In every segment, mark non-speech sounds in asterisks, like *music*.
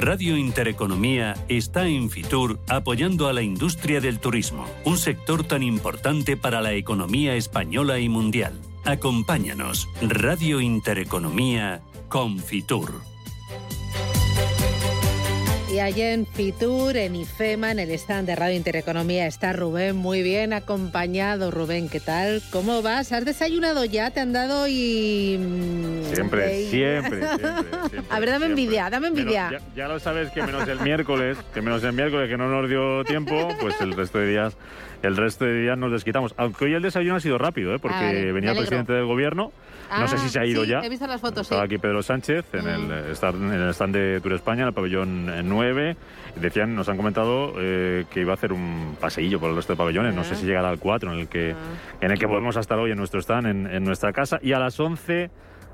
Radio Intereconomía está en Fitur apoyando a la industria del turismo, un sector tan importante para la economía española y mundial. Acompáñanos, Radio Intereconomía con Fitur. Y allí en Fitur, en IFEMA, en el stand de Radio Intereconomía, está Rubén, muy bien acompañado. Rubén, ¿qué tal? ¿Cómo vas? ¿Has desayunado ya? ¿Te han dado y...? Mm, siempre, siempre, *laughs* siempre, A ver, dame envidia, dame envidia. ya, lo sabes que menos el miércoles, que menos el miércoles que no nos dio tiempo, pues el resto de días el resto de días nos desquitamos. Aunque hoy el desayuno ha sido rápido, ¿eh? porque venía el presidente del gobierno. no sé si se ha ido ah, ya. He visto las fotos, Estaba aquí Pedro Sánchez en, el, mm. en el stand de Tour España, en el pabellón 9. Decían, nos han comentado eh, que iba a hacer un paseillo por el resto de pabellones. No sé si llegará al 4, en el que, ah. en el que podemos estar hoy en nuestro stand, en, en nuestra casa. Y a las 11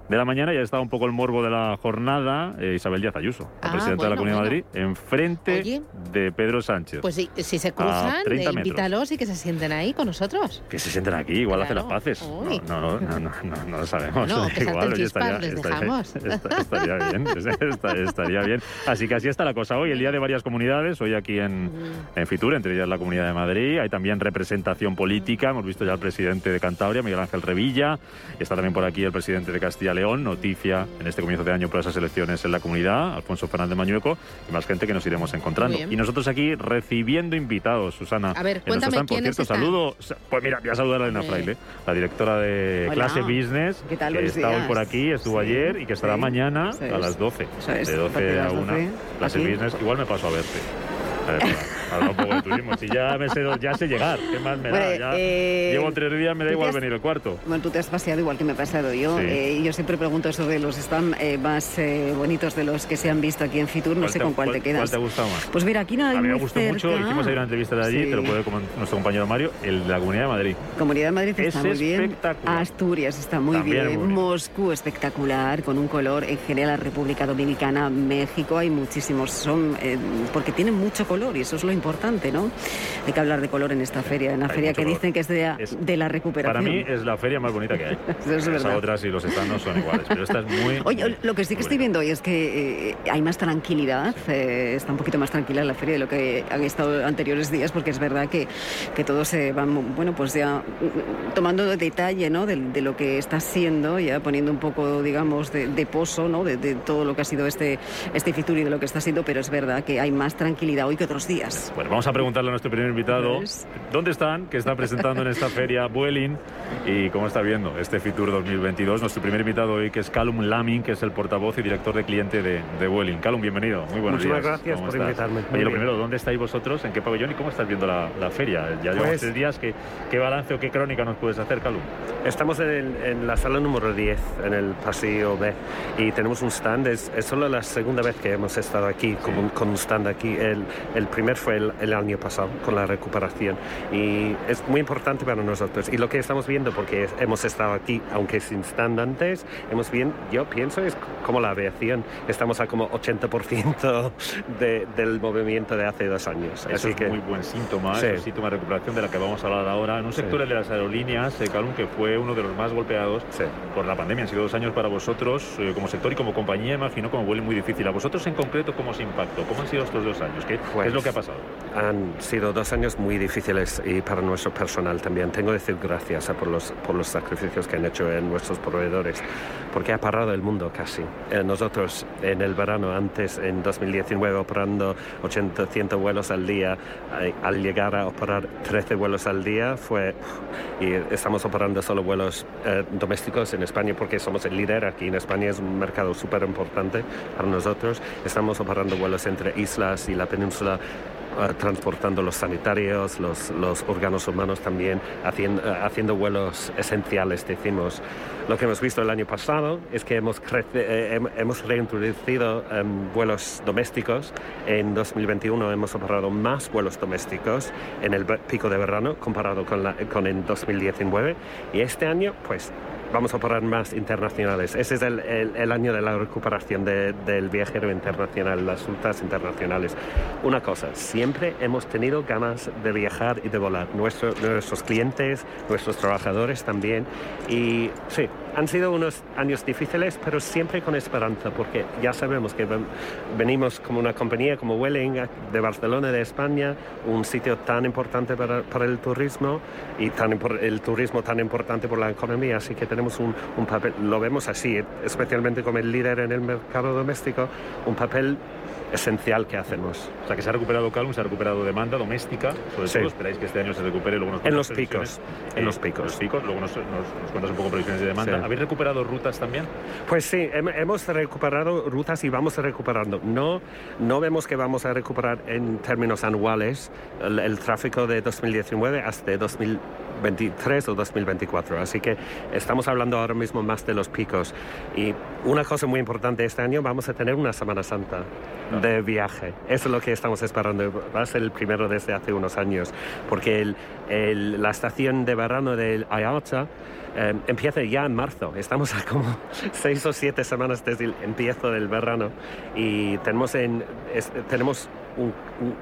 de la mañana ya estaba un poco el morbo de la jornada eh, Isabel Díaz Ayuso, la ah, presidenta de la Comunidad de Madrid, enfrente de Pedro Sánchez. Pues si, si se cruzan, invítalos y que se sienten ahí con nosotros. Que se sienten aquí, igual hace las paces. No, no, no, no, no, lo sabemos. No, que *laughs* igual, estaría, les dejamos. *laughs* estaría bien, *laughs* estaría bien. Así que así está la cosa hoy, el día de varias comunidades, hoy aquí en, en Fitur, entre ellas la Comunidad de Madrid, hay también representación política, hemos visto ya al presidente de Cantabria, Miguel Ángel Revilla, está también por aquí el presidente de Castilla León, noticia en este comienzo de año por esas elecciones en la comunidad, Alfonso Fernández Mañueco, y más gente que nos iremos encontrando. Y nosotros aquí recibiendo invitados, Susana. A ver, cuéntame Por cierto, saludo, pues mira, voy a saludar a Elena Fraile, la directora de Clase Business, ¿Qué tal, que está hoy por aquí, estuvo ayer y que estará mañana a las 12, de 12 a 1, Clase Business. Igual me paso a verte. *laughs* Habla un poco de turismo. Si ya me sé, ya sé llegar, ¿qué más me da? Ya eh, llevo tres días, me da igual venir el cuarto. Bueno, tú te has paseado igual que me he pasado yo. Eh, yo siempre pregunto sobre los stands eh, más bonitos de los que se han visto aquí en Fitur. No sé con cuál, te quedas. ¿Cuál te ha gustado más? Pues mira, aquí nada A mí me gustó mucho. Hicimos ahí una entrevista de allí, te lo puede como nuestro compañero Mario, el de la Comunidad de Madrid. Comunidad de Madrid está muy bien. espectacular. Asturias está muy bien. Moscú espectacular, con un color. En general, República Dominicana, México, hay muchísimos. Son porque tienen mucho color y eso es lo importante, ¿no? Hay que hablar de color en esta feria, en la feria que dicen que es de, la recuperación. Para mí es la feria más bonita que hay. *laughs* Las otras y los estados son iguales, pero esta es muy... *laughs* Oye, lo que sí que estoy viendo hoy es que eh, hay más tranquilidad, eh, está un poquito más tranquila la feria de lo que han estado anteriores días, porque es verdad que, que todos se van, bueno, pues ya tomando detalle, ¿no? De, lo que está siendo, ya poniendo un poco, digamos, de, pozo, ¿no? De, todo lo que ha sido este, este Fitur y de lo que está siendo, pero es verdad que hay más tranquilidad hoy que otros días. Bueno, vamos a preguntarle a nuestro primer invitado. ¿Dónde están? Que está presentando en esta feria Vueling y cómo está viendo este Fitur 2022. Nuestro primer invitado hoy que es Calum Lamin, que es el portavoz y director de cliente de, de Vueling. Calum, bienvenido. Muy buenos Muchas gracias por invitarme. Oye, lo primero, ¿dónde estáis vosotros? ¿En qué pabellón y cómo estás viendo la, feria? Ya llevamos pues tres días. ¿Qué, ¿Qué, balance o qué crónica nos puedes hacer, Calum? Estamos en, la sala número 10, en el pasillo B, y tenemos un stand. Es, solo la segunda vez que hemos estado aquí con, con un stand aquí. El, el primer fue el, el año pasado con la recuperación. Y es muy importante para nosotros. Y lo que estamos viendo, porque hemos estado aquí, aunque sin stand antes, hemos bien, yo pienso, es como la aviación. Estamos a como 80% *laughs* de, del movimiento de hace dos años. Eso es muy buen síntoma, es síntoma de recuperación de la que vamos a hablar ahora. En un sector de las aerolíneas, eh, Calum, que fue uno de los más golpeados por la pandemia. Han sido dos años para vosotros eh, como sector y como compañía, imagino, como vuelo muy difícil. ¿A vosotros en concreto cómo os impactó? ¿Cómo han sido estos dos años? ¿Qué, ¿qué es lo que ha pues pasado? Han sido dos años muy difíciles y para nuestro personal también. Tengo que decir gracias por los, por los sacrificios que han hecho en nuestros proveedores, porque ha parado el mundo casi. Eh, nosotros en el verano, antes, en 2019, operando 80, 100 vuelos al día, eh, al llegar a operar 13 vuelos al día, fue. Y estamos operando solo vuelos eh, domésticos en España porque somos el líder aquí en España, es un mercado súper importante para nosotros. Estamos operando vuelos entre islas y la península eh, transportando los sanitarios, los, los órganos humanos también, haciendo, eh, haciendo vuelos esenciales, decimos. Lo que hemos visto el año pasado es que hemos, eh, hemos reintroducido em, vuelos domésticos. En 2021 hemos operado más vuelos domésticos en el pico de verano comparado con, la, con en 2019. Y este año, pues vamos a operar más internacionales. Ese es el, el, año de la recuperación del viajero internacional, las rutas internacionales. Una cosa, siempre hemos tenido ganas de viajar y de volar. nuestros clientes, nuestros trabajadores también. Y sí, Han sido unos años difíciles, pero siempre con esperanza, porque ya sabemos que venimos como una compañía como Welling de Barcelona, de España, un sitio tan importante para, el turismo y tan, el turismo tan importante por la economía, así que tenemos un, un papel, lo vemos así, especialmente como el líder en el mercado doméstico, un papel esencial que hacemos. O sea, que se ha recuperado Calum, se ha recuperado demanda doméstica, sobre todo esperáis que este año se recupere. Luego en los picos. En los picos. los picos, luego nos, cuentas un poco previsiones de demanda. ¿Habéis recuperado rutas también? Pues sí, hemos recuperado rutas y vamos recuperando. No, no vemos que vamos a recuperar en términos anuales el, el tráfico de 2019 hasta 2023 o 2024. Así que estamos hablando ahora mismo más de los picos. Y una cosa muy importante este año, vamos a tener una Semana Santa de viaje. Eso es lo que estamos esperando. Va a ser el primero desde hace unos años, porque la estación de verano del IATA eh, empieza ya en marzo. Estamos a como *laughs* seis o siete semanas desde el empiezo del verano y tenemos, en, tenemos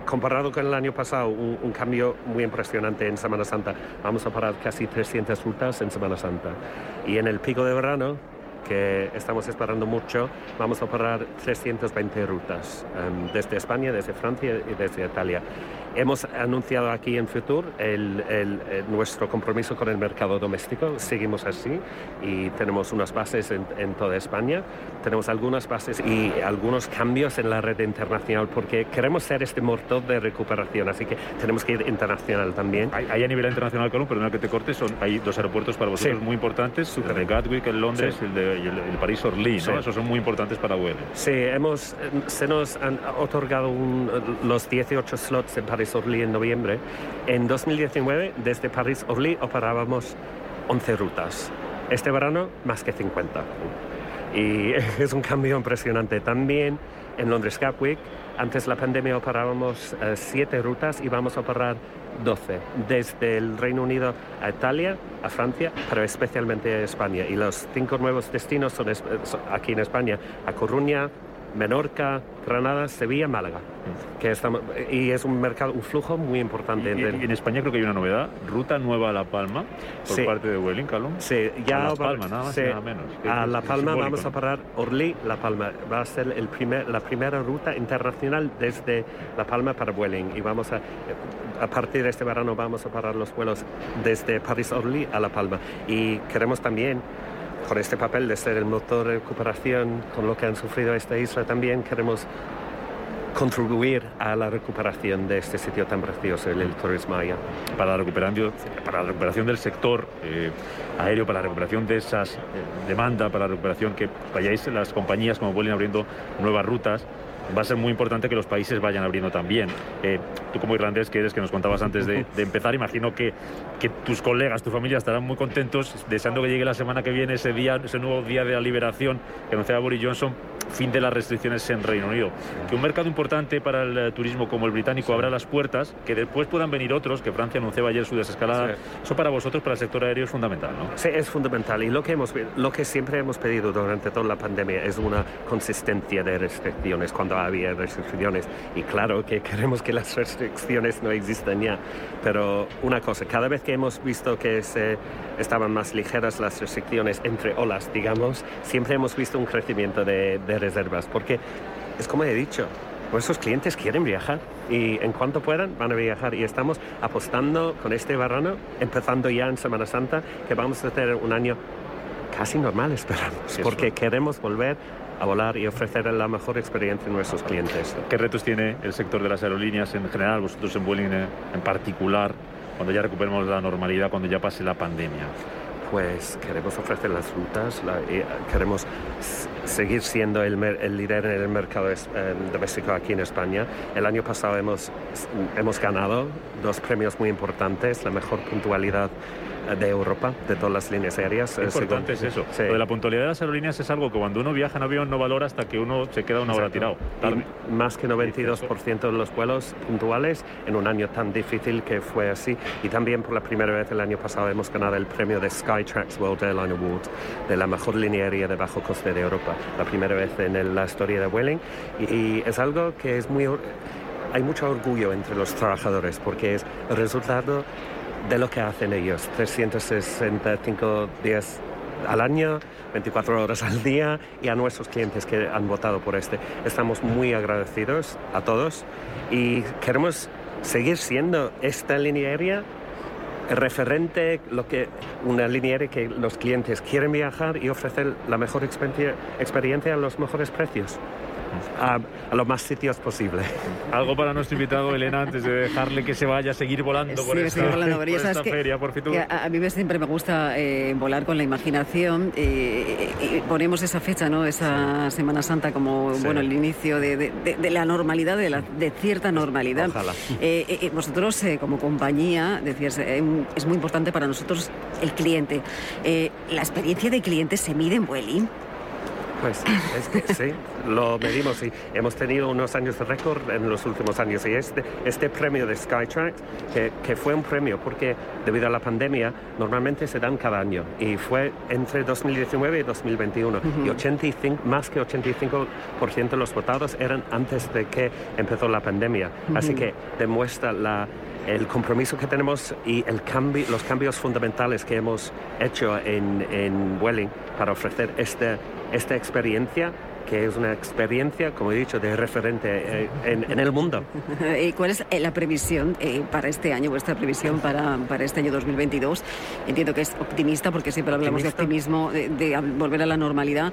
comparado con el año pasado, un, cambio muy impresionante en Semana Santa. Vamos a parar casi 300 rutas en Semana Santa. Y en el pico de verano que estamos esperando mucho, vamos a operar 320 rutas em, desde España, desde Francia y desde Italia. Hemos anunciado aquí en Futur el, nuestro compromiso con el mercado doméstico. Seguimos así y tenemos unas bases en, toda España. Tenemos algunas bases y algunos cambios en la red internacional porque queremos ser este motor de recuperación. Así que tenemos que ir internacional también. Hay, a nivel internacional, Colón, perdona que te corte, son, hay dos aeropuertos para vosotros muy importantes, el de Gatwick en Londres y el de el, París-Orly. ¿no? Esos son muy importantes para Vueling. Sí, hemos, se nos han otorgado los 18 slots en París París-Orly en noviembre. En 2019, desde París-Orly operábamos 11 rutas. Este verano, más que 50. Y *laughs* es un cambio impresionante. También en Londres Gatwick, antes de la pandemia operábamos 7 eh, rutas y vamos a operar 12, desde el Reino Unido a Italia, a Francia, pero especialmente a España. Y los cinco nuevos destinos son aquí en España, a Coruña, Menorca, Granada, Sevilla, Málaga. Que estamos, y es un mercado, un flujo muy importante. Y, en España creo que hay una novedad, ruta nueva a La Palma, por parte de Vueling, Calum. Sí, ya a La Palma, nada más y nada menos. a La Palma vamos a parar Orly, La Palma. Va a ser el primer, la primera ruta internacional desde La Palma para Vueling. Y vamos a, a partir de este verano vamos a parar los vuelos desde París-Orly a La Palma. Y queremos también con este papel de ser el motor de recuperación, con lo que han sufrido esta isla también, queremos contribuir a la recuperación de este sitio tan precioso, el. Para la recuperación, para la recuperación del sector eh, aéreo, para la recuperación de esas eh, demandas, para la recuperación que vayáis las compañías como vuelven abriendo nuevas rutas, va a ser muy importante que los países vayan abriendo también. Eh, tú como irlandés que eres, que nos contabas antes de, empezar, imagino que, que, tus colegas, tu familia estarán muy contentos, deseando que llegue la semana que viene ese día, ese nuevo día de la liberación que anunciaba Boris Johnson, fin de las restricciones en Reino Unido. Que un mercado importante para el eh, turismo como el británico abra las puertas, que después puedan venir otros, que Francia anunciaba ayer su desescalada. Eso para vosotros, para el sector aéreo, es fundamental, ¿no? Sí, es fundamental. Y lo que, hemos, lo que siempre hemos pedido durante toda la pandemia es una consistencia de restricciones cuando había restricciones. Y claro que queremos que las restricciones no existan ya. Pero una cosa, cada vez que hemos visto que se estaban más ligeras las restricciones entre olas, digamos, siempre hemos visto un crecimiento de, de reservas, porque es como he dicho, nuestros clientes quieren viajar y en cuanto puedan van a viajar y estamos apostando con este verano, empezando ya en Semana Santa, que vamos a tener un año casi normal, esperamos, porque queremos volver a volar y ofrecer la mejor experiencia a nuestros clientes. ¿Qué retos tiene el sector de las aerolíneas en general, vosotros en Vueling en particular, cuando ya recuperemos la normalidad, cuando ya pase la pandemia? Pues queremos ofrecer las rutas, eh, queremos seguir siendo el, líder en el mercado eh, doméstico aquí en España. El año pasado hemos, hemos ganado dos premios muy importantes, la mejor puntualidad de Europa, de todas las líneas aéreas. Importante es eso. Lo de la puntualidad de las aerolíneas es algo que cuando uno viaja en avión no valora hasta que uno se queda una hora tirado. más que 92% de los vuelos puntuales en un año tan difícil que fue así. Y también por la primera vez el año pasado hemos ganado el premio de Skytrax World Airline Award de la mejor línea aérea de bajo coste de Europa. La primera vez en la historia de Vueling. y es algo que es muy hay mucho orgullo entre los trabajadores porque es el resultado de lo que hacen ellos. 365 días al año, 24 horas al día y a nuestros clientes que han votado por este. Estamos muy agradecidos a todos y queremos seguir siendo esta línea aérea referente, lo que, una línea aérea que los clientes quieren viajar y ofrecer la mejor experiencia a los mejores precios a, los más sitios posible. Algo para nuestro invitado, Elena, antes de dejarle que se vaya a seguir volando por esta, *laughs* feria, por a, mí siempre me gusta eh, volar con la imaginación. Eh, y ponemos esa fecha, ¿no? esa Semana Santa, como bueno el inicio de, la normalidad, de, la, de cierta normalidad. Eh, vosotros, como compañía, decías, es muy importante para nosotros el cliente. la experiencia de cliente se mide en Vueling. Pues es que sí, lo medimos y hemos tenido unos años de récord en los últimos años. Y este, este premio de Skytrack, que, que, fue un premio porque debido a la pandemia normalmente se dan cada año y fue entre 2019 y 2021. Y 85, más que 85% de los votados eran antes de que empezó la pandemia. Así que demuestra la el compromiso que tenemos y el cambio, los cambios fundamentales que hemos hecho en, en Welling para ofrecer este, esta experiencia que es una experiencia, como he dicho, de referente eh, en, el mundo. *laughs* ¿Y cuál es eh, la previsión eh, para este año, vuestra previsión para, para, este año 2022? Entiendo que es optimista porque siempre hablamos de optimismo, de, de, volver a la normalidad.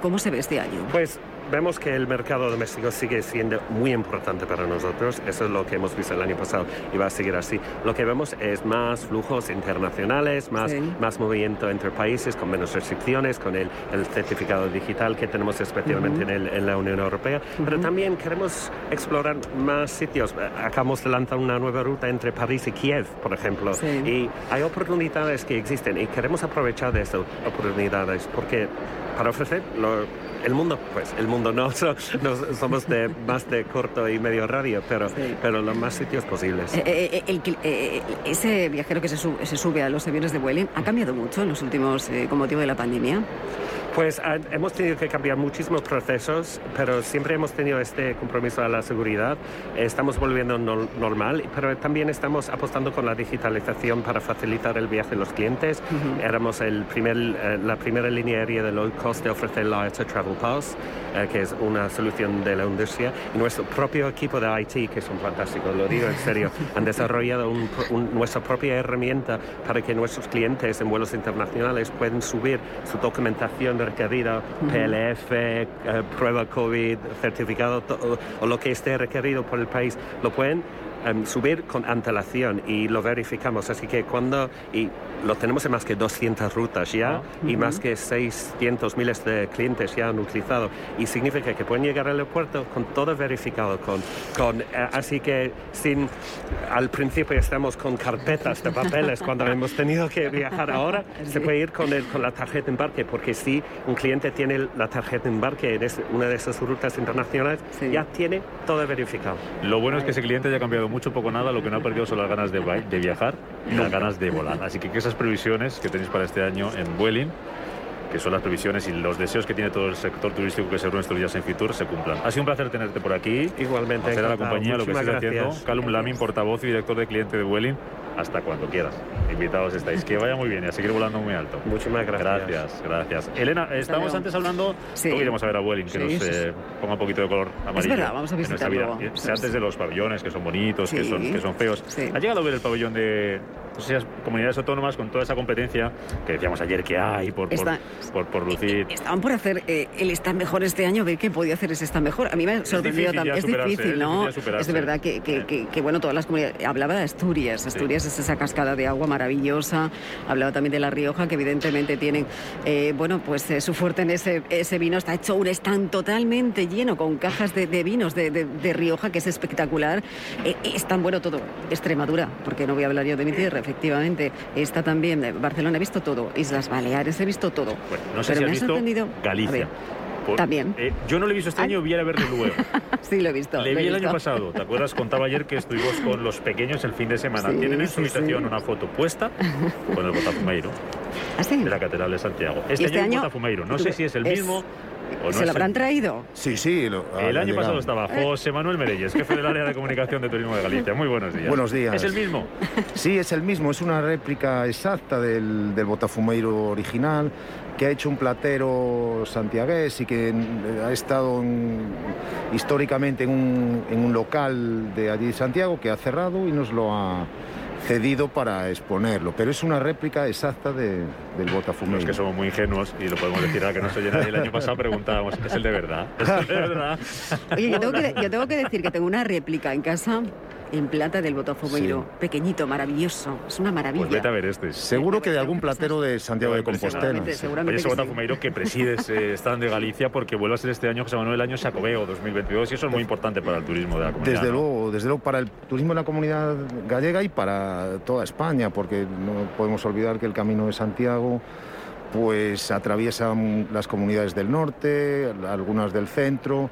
¿Cómo se ve este año? Pues vemos que el mercado doméstico sigue siendo muy importante para nosotros. Eso es lo que hemos visto el año pasado y va a seguir así. Lo que vemos es más flujos internacionales, más, más movimiento entre países con menos restricciones, con el, el certificado digital que tenemos especialmente en, el, en, la Unión Europea. Pero también queremos explorar más sitios. Acabamos de lanzar una nueva ruta entre París y Kiev, por ejemplo. Y hay oportunidades que existen y queremos aprovechar de estas oportunidades porque para ofrecer el mundo, pues el mundo no, *laughs* somos de más de corto y medio radio, pero, pero los más sitios posibles. Eh, eh, eh, ese viajero que se sube, se sube, a los aviones de Vueling ha cambiado mucho en los últimos, con motivo de la pandemia. Pues ah, hemos tenido que cambiar muchísimos procesos, pero siempre hemos tenido este compromiso a la seguridad. Estamos volviendo normal, pero también estamos apostando con la digitalización para facilitar el viaje de los clientes. Éramos el primer, eh, la primera línea aérea de low cost de ofrecer la Travel Pass, eh, que es una solución de la industria. Y nuestro propio equipo de IT, que son fantásticos, lo digo en serio, *laughs* han desarrollado nuestra propia herramienta para que nuestros clientes en vuelos internacionales puedan subir su documentación requerida, PLF, eh, prueba COVID, certificado o, lo que esté requerido por el país, lo pueden em, subir con antelación y lo verificamos. Así que cuando, y lo tenemos en más que 200 rutas ya ah, y más que 600 miles de clientes ya han utilizado. Y significa que pueden llegar al aeropuerto con todo verificado con, con eh, así que sin al principio estamos con carpetas de papeles cuando *laughs* hemos tenido que viajar ahora se puede ir con, el, con la tarjeta de embarque porque si un cliente tiene la tarjeta de embarque en una de esas rutas internacionales ya tiene todo verificado. Lo bueno es que ese cliente haya cambiado mucho poco nada lo que no ha perdido son las ganas de, de viajar y las ganas de volar así que, que previsiones que tenéis para este año en Vueling que son las previsiones y los deseos que tiene todo el sector turístico que se reúne estos días en Fitur se cumplan. Ha sido un placer tenerte por aquí. Igualmente. Hacer a la compañía lo que estáis haciendo. Calum Lamin, portavoz y director de cliente de Vueling. Hasta cuando quieras. Invitados estáis. Que vaya muy bien y a seguir volando muy alto. Muchísimas gracias. Gracias, gracias. Elena, estábamos antes hablando. Sí. Luego iremos a ver a Vueling, que nos eh, ponga un poquito de color amarillo. Es verdad, vamos a visitarlo. Antes de los pabellones, que son bonitos, que, son, que son feos. ¿Ha llegado a ver el pabellón de, esas comunidades autónomas con toda esa competencia que decíamos ayer que hay por, por, por, lucir. Eh, estaban por hacer eh, el está mejor este año, ver qué podía hacer ese está mejor. A mí me ha sorprendido también. Es difícil, ¿no? Es, de verdad que, que, que, bueno, todas las comunidades. Hablaba de Asturias. Asturias es esa cascada de agua maravillosa. Hablaba también de La Rioja, que evidentemente tienen, eh, bueno, pues su fuerte en ese, ese vino. Está hecho un stand totalmente lleno con cajas de, de vinos de, de, Rioja, que es espectacular. es tan bueno todo. Extremadura, porque no voy a hablar yo de mi tierra, efectivamente. Está también Barcelona, he visto todo. Islas Baleares, he visto todo. Bueno, no sé si has visto Galicia. También. Eh, yo no lo he visto este año, voy a verlo luego. *laughs* sí, lo he visto. Le vi el año pasado, ¿te acuerdas? Contaba ayer que estuvimos con los pequeños el fin de semana. Tienen en su habitación una foto puesta con el botafumeiro *laughs* ¿Ah, sí? de la Catedral de Santiago. Este, ¿Y este año, año? Botafumeiro. No ¿Tú- sé si es el es- mismo no ¿Se lo habrán traído? Sí, sí. lo- El año llegado. pasado estaba José Manuel Merelles, jefe del área de comunicación de turismo de Galicia. Muy buenos días. Buenos días. ¿Es el mismo? Sí, es el mismo, es una réplica exacta del, del Botafumeiro original que ha hecho un platero santiagués y que eh, ha estado en- históricamente en un, en un local de allí de Santiago que ha cerrado y nos lo ha cedido para exponerlo. Pero es una réplica exacta de- del Los Botafumeiro. que somos muy ingenuos y lo podemos decir ahora que no se oye nadie. El año pasado preguntábamos, ¿es el de verdad? ¿Es el de verdad? Oye, yo tengo, que, yo tengo que decir que tengo una réplica en casa en plata del Botafumeiro. Pequeñito, maravilloso. Es una maravilla. Pues vete a ver este. Seguro que de algún platero de Santiago de Compostela. Seguramente, seguramente Oye, ese que sí. Botafumeiro que presides eh, están *laughs* de Galicia porque vuelve a ser este año José Manuel año Sacobeo 2022 y eso es muy importante para el turismo de la comunidad. Desde ¿no? luego, desde luego para el turismo de la comunidad gallega y para toda España, porque no podemos olvidar que el Camino de Santiago pues atraviesa las comunidades del norte, algunas del centro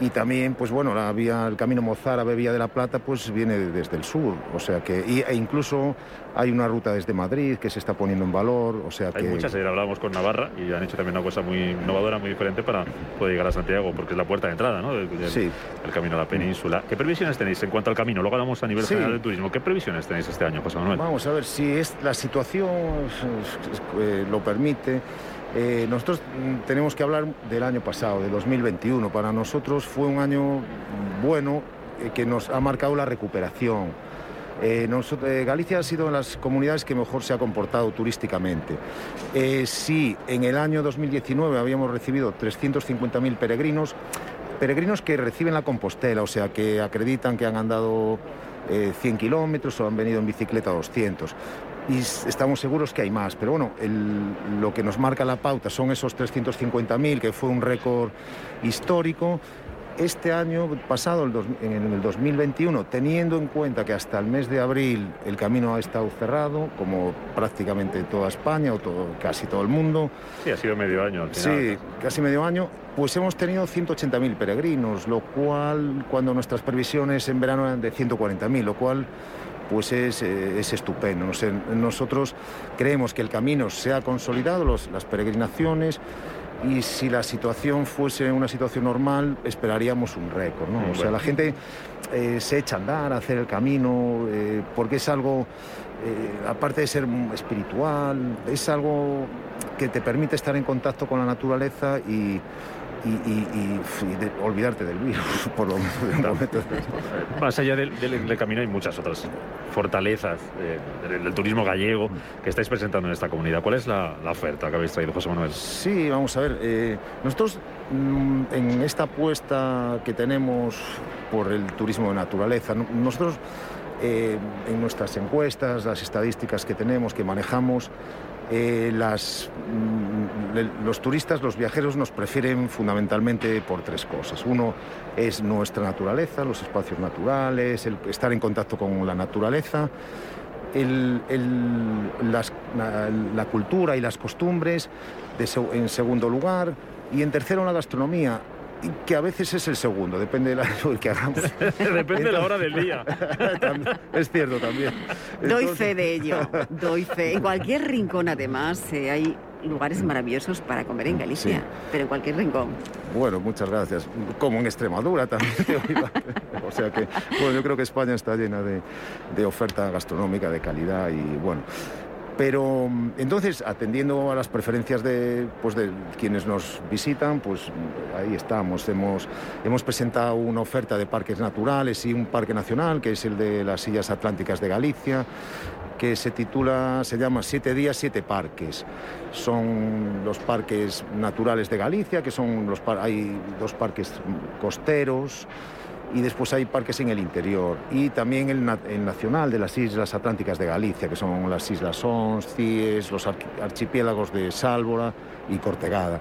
y también pues bueno, la vía el Camino Mozárabe, Vía de la Plata pues viene desde el sur, o sea que y- e incluso hay una ruta desde Madrid que se está poniendo en valor, o sea Hay que muchas, ayer hablábamos con Navarra y han hecho también una cosa muy innovadora, muy diferente para poder llegar a Santiago, porque es la puerta de entrada ¿no? Sí. del camino a la península. ¿Qué previsiones tenéis en cuanto al camino? Luego hablamos a nivel Sí. general del turismo. ¿Qué previsiones tenéis este año, José Manuel? Vamos a ver si es la situación eh, lo permite. Eh, nosotros mm, tenemos que hablar del año pasado, de 2021. Para nosotros fue un año bueno eh, que nos ha marcado la recuperación. Eh, Galicia ha sido de las comunidades que mejor se ha comportado turísticamente. Sí, en el año 2019 habíamos recibido 350.000 peregrinos, peregrinos que reciben la Compostela, o sea, que acreditan que han andado eh, 100 kilómetros o han venido en bicicleta 200. Y estamos seguros que hay más, pero bueno, el- lo que nos marca la pauta son esos 350.000, que fue un récord histórico. Este año pasado, el dos- en el 2021, teniendo en cuenta que hasta el mes de abril el camino ha estado cerrado, como prácticamente toda España o todo- casi todo el mundo, Sí, ha sido medio año al final. Sí, casi medio año. Pues hemos tenido 180.000 peregrinos, lo cual, cuando nuestras previsiones en verano eran de 140.000, lo cual pues es, eh, es estupendo. Nosotros creemos que el camino se ha consolidado, los- las peregrinaciones, y si la situación fuese una situación normal, esperaríamos un récord. ¿no? O sea, la gente eh, se echa a andar, a hacer el camino, eh, porque es algo, eh, aparte de ser espiritual, es algo que te permite estar en contacto con la naturaleza y, y- y- y, de- olvidarte del virus, *laughs* por lo menos de *laughs* un momento. Más allá del, del- del camino hay muchas otras fortalezas eh, del, del turismo gallego que estáis presentando en esta comunidad. ¿Cuál es la, la oferta que habéis traído, José Manuel? Sí, vamos a ver. eh, nosotros mm, en esta apuesta que tenemos por el turismo de naturaleza, no- nosotros eh, en nuestras encuestas, las estadísticas que tenemos, que manejamos, eh, mm, los turistas, los viajeros nos prefieren fundamentalmente por tres cosas. Uno es nuestra naturaleza, los espacios naturales, el estar en contacto con la naturaleza. la, cultura y las costumbres, en segundo lugar, y en tercero la gastronomía, que a veces es el segundo, depende de la, lo que hagamos. *laughs* Depende de la hora del día. *laughs* Es cierto también. Doy Entonces- fe de ello, *laughs* doy fe. En cualquier rincón, además, eh, hay lugares maravillosos para comer en Galicia, Sí. pero en cualquier rincón. Bueno, muchas gracias. Como en Extremadura también. te oiga. o sea que, bueno, yo creo que España está llena de, de oferta gastronómica de calidad y bueno. Pero mm, entonces, atendiendo a las preferencias de, pues, de quienes nos visitan, pues ahí estamos. Hemos, hemos presentado una oferta de parques naturales y un parque nacional, que es el de las Sillas Atlánticas de Galicia, que se titula, se llama Siete días, siete parques. Son los parques naturales de Galicia, que son los hay dos parques costeros y después hay parques en el interior y también el, na- el nacional de las Islas Atlánticas de Galicia, que son las Islas Ons, Cíes, los archipiélagos de Sálvora y Cortegada.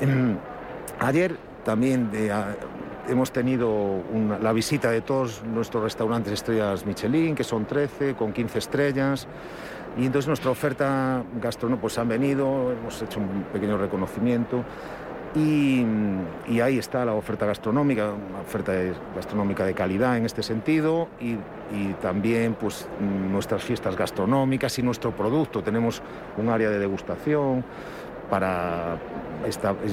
Em, Ayer también eh, hemos tenido la visita de todos nuestros restaurantes estrellas Michelin, que son 13, con 15 estrellas. Y entonces nuestra oferta gastronómica, pues han venido, hemos hecho un pequeño reconocimiento. Y, ahí está la oferta gastronómica, una oferta gastronómica de calidad en este sentido y, también pues nuestras fiestas gastronómicas y nuestro producto. Tenemos un área de degustación para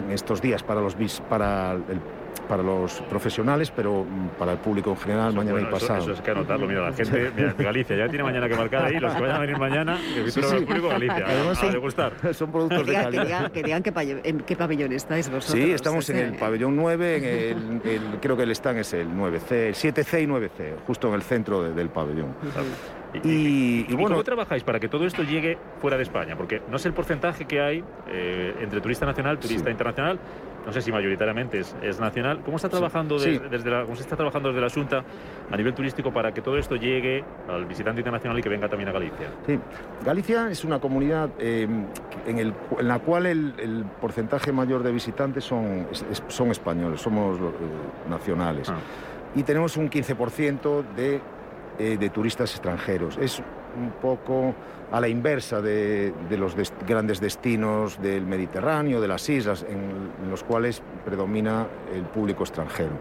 estos días para los para el para los profesionales, pero mm, para el público en general, mañana y pasado. Eso, es que anotarlo, mira, la gente *laughs* de Galicia ya tiene mañana que marcar ahí, los que vayan a venir mañana, que sí, sí. el público Galicia, *laughs* Además, a, degustar. *laughs* Son productos de calidad. Que digan, en qué pabellón estáis vosotros. Sí, estamos en el pabellón 9, en el, creo que el stand es el 9C, el 7C y 9C, justo en el centro del pabellón. Y, y, bueno, ¿Cómo trabajáis para que todo esto llegue fuera de España? Porque no sé el porcentaje que hay eh, entre turista nacional, turista internacional, no sé si mayoritariamente es, nacional. ¿Cómo está trabajando desde la, cómo se está trabajando desde la Junta a nivel turístico para que todo esto llegue al visitante internacional y que venga también a Galicia? Sí, Galicia es una comunidad eh, en, el, en, la cual el, porcentaje mayor de visitantes son, son españoles, somos eh, nacionales. Ah. Y tenemos un 15% de, eh, de turistas extranjeros. Es un poco a la inversa de, los grandes destinos del Mediterráneo, de las islas, en, los cuales predomina el público extranjero.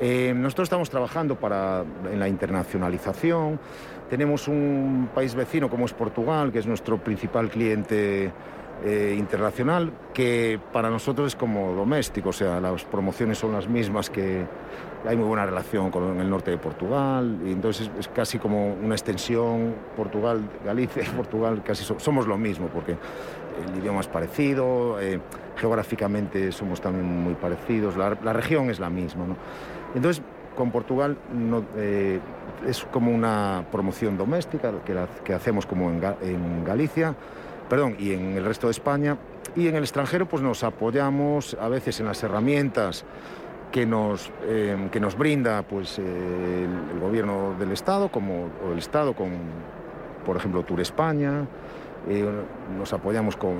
Eh, nosotros estamos trabajando para, en la internacionalización. Tenemos un país vecino como es Portugal, que es nuestro principal cliente eh, internacional, que para nosotros es como doméstico, o sea, las promociones son las mismas que, hay muy buena relación con el norte de Portugal y entonces es casi como una extensión Portugal, Galicia *laughs* Portugal casi somos lo mismo porque el idioma es parecido, eh, geográficamente somos también muy parecidos, la, región es la misma. ¿no? Entonces con Portugal no, eh, es como una promoción doméstica que, que hacemos como en, en Galicia perdón, y en el resto de España. Y en el extranjero pues nos apoyamos a veces en las herramientas que nos, eh, que nos brinda pues, eh, el, gobierno del Estado, como o el Estado con, por ejemplo, Tour España. Eh, nos apoyamos con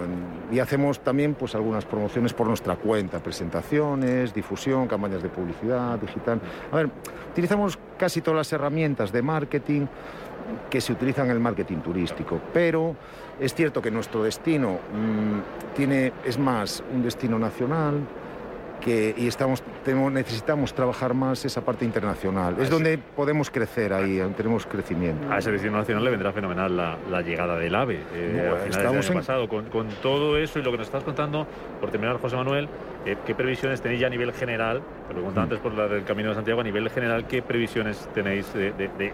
y hacemos también pues algunas promociones por nuestra cuenta, presentaciones, difusión, campañas de publicidad digital. A ver, utilizamos casi todas las herramientas de marketing que se utilizan en el marketing turístico, pero es cierto que nuestro destino mm, tiene es más un destino nacional, que, y estamos, tenemos, necesitamos trabajar más esa parte internacional. Es donde podemos crecer ahí, tenemos crecimiento. A ese destino nacional le vendrá fenomenal la, llegada del AVE. Eh, estamos pasado. Con, con, todo eso y lo que nos estás contando, por terminar, José Manuel, eh, ¿qué previsiones tenéis ya a nivel general? Te lo contaba mm. antes por la del Camino de Santiago, a nivel general, ¿qué previsiones tenéis de, de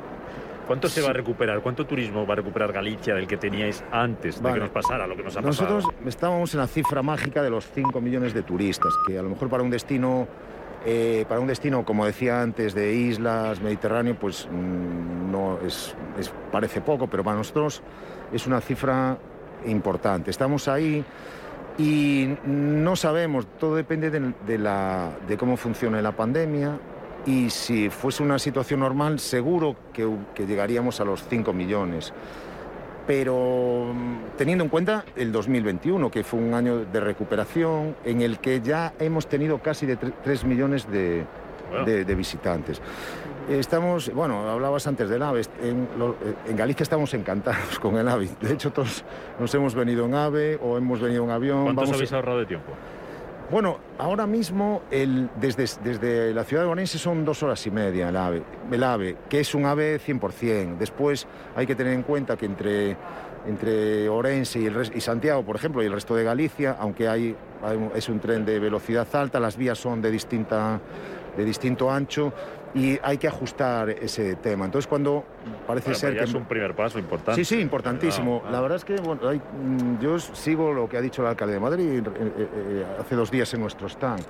¿Cuánto se va a recuperar? ¿Cuánto turismo va a recuperar Galicia del que teníais antes de que nos pasara lo que nos ha pasado? Nosotros estábamos en la cifra mágica de los 5 millones de turistas, que a lo mejor para un destino, eh, para un destino como decía antes, de islas, Mediterráneo, pues mm, no es, parece poco, pero para nosotros es una cifra importante. Estamos ahí y no sabemos, todo depende de, la, de cómo funcione la pandemia, y si fuese una situación normal seguro que, llegaríamos a los 5 millones. Pero mm, teniendo en cuenta el 2021, que fue un año de recuperación en el que ya hemos tenido casi de 3 millones de, visitantes. Estamos, bueno, hablabas antes del AVE, en, en, Galicia estamos encantados con el AVE. De hecho, todos nos hemos venido en AVE o hemos venido en avión. ¿Cuántos habéis ahorrado de tiempo? Bueno, ahora mismo desde, la ciudad de Orense son dos horas y media el AVE, que es un AVE 100%. Después hay que tener en cuenta que entre, Orense y Santiago, por ejemplo, y el resto de Galicia, aunque hay, es un tren de velocidad alta, las vías son de, distinta, de distinto ancho, y hay que ajustar ese tema. Entonces, cuando parece ser que... es un primer paso importante. Sí, sí, importantísimo. La verdad es que bueno, mm, yo sigo lo que ha dicho el alcalde de Madrid eh, eh, eh, hace dos días en nuestro stand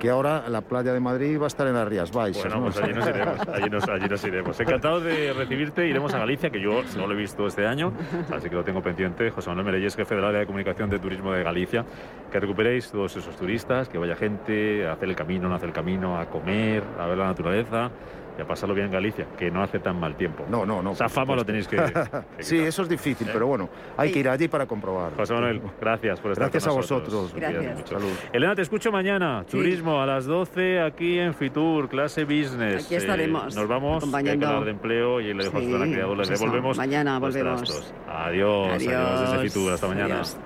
que ahora la playa de Madrid va a estar en las Rías Baixas. Bueno, pues allí nos iremos, allí nos, iremos. Encantado de recibirte, iremos a Galicia, que yo no lo he visto este año, así que lo tengo pendiente. José Manuel Mereyes, jefe del área de comunicación de turismo de Galicia. Que recuperéis todos esos turistas, que vaya gente a hacer el camino, no hacer el camino, a comer, a ver la naturaleza y a pasarlo bien en Galicia, que no hace tan mal tiempo. No, no, no. Esa fama lo tenéis que. *laughs* sí, eso es difícil, pero bueno, hay que ir allí para comprobar. José Manuel, gracias por estar Gracias a vosotros. Gracias. Salud. Elena, te escucho mañana. Turismo a las 12 aquí en Fitur, clase business. Aquí estaremos. Eh, nos vamos acompañando. Hay que de empleo y le dejo a la creadora. Pues Le devolvemos. Mañana volvemos. Adiós, adiós, adiós desde Fitur. Hasta mañana. Adiós.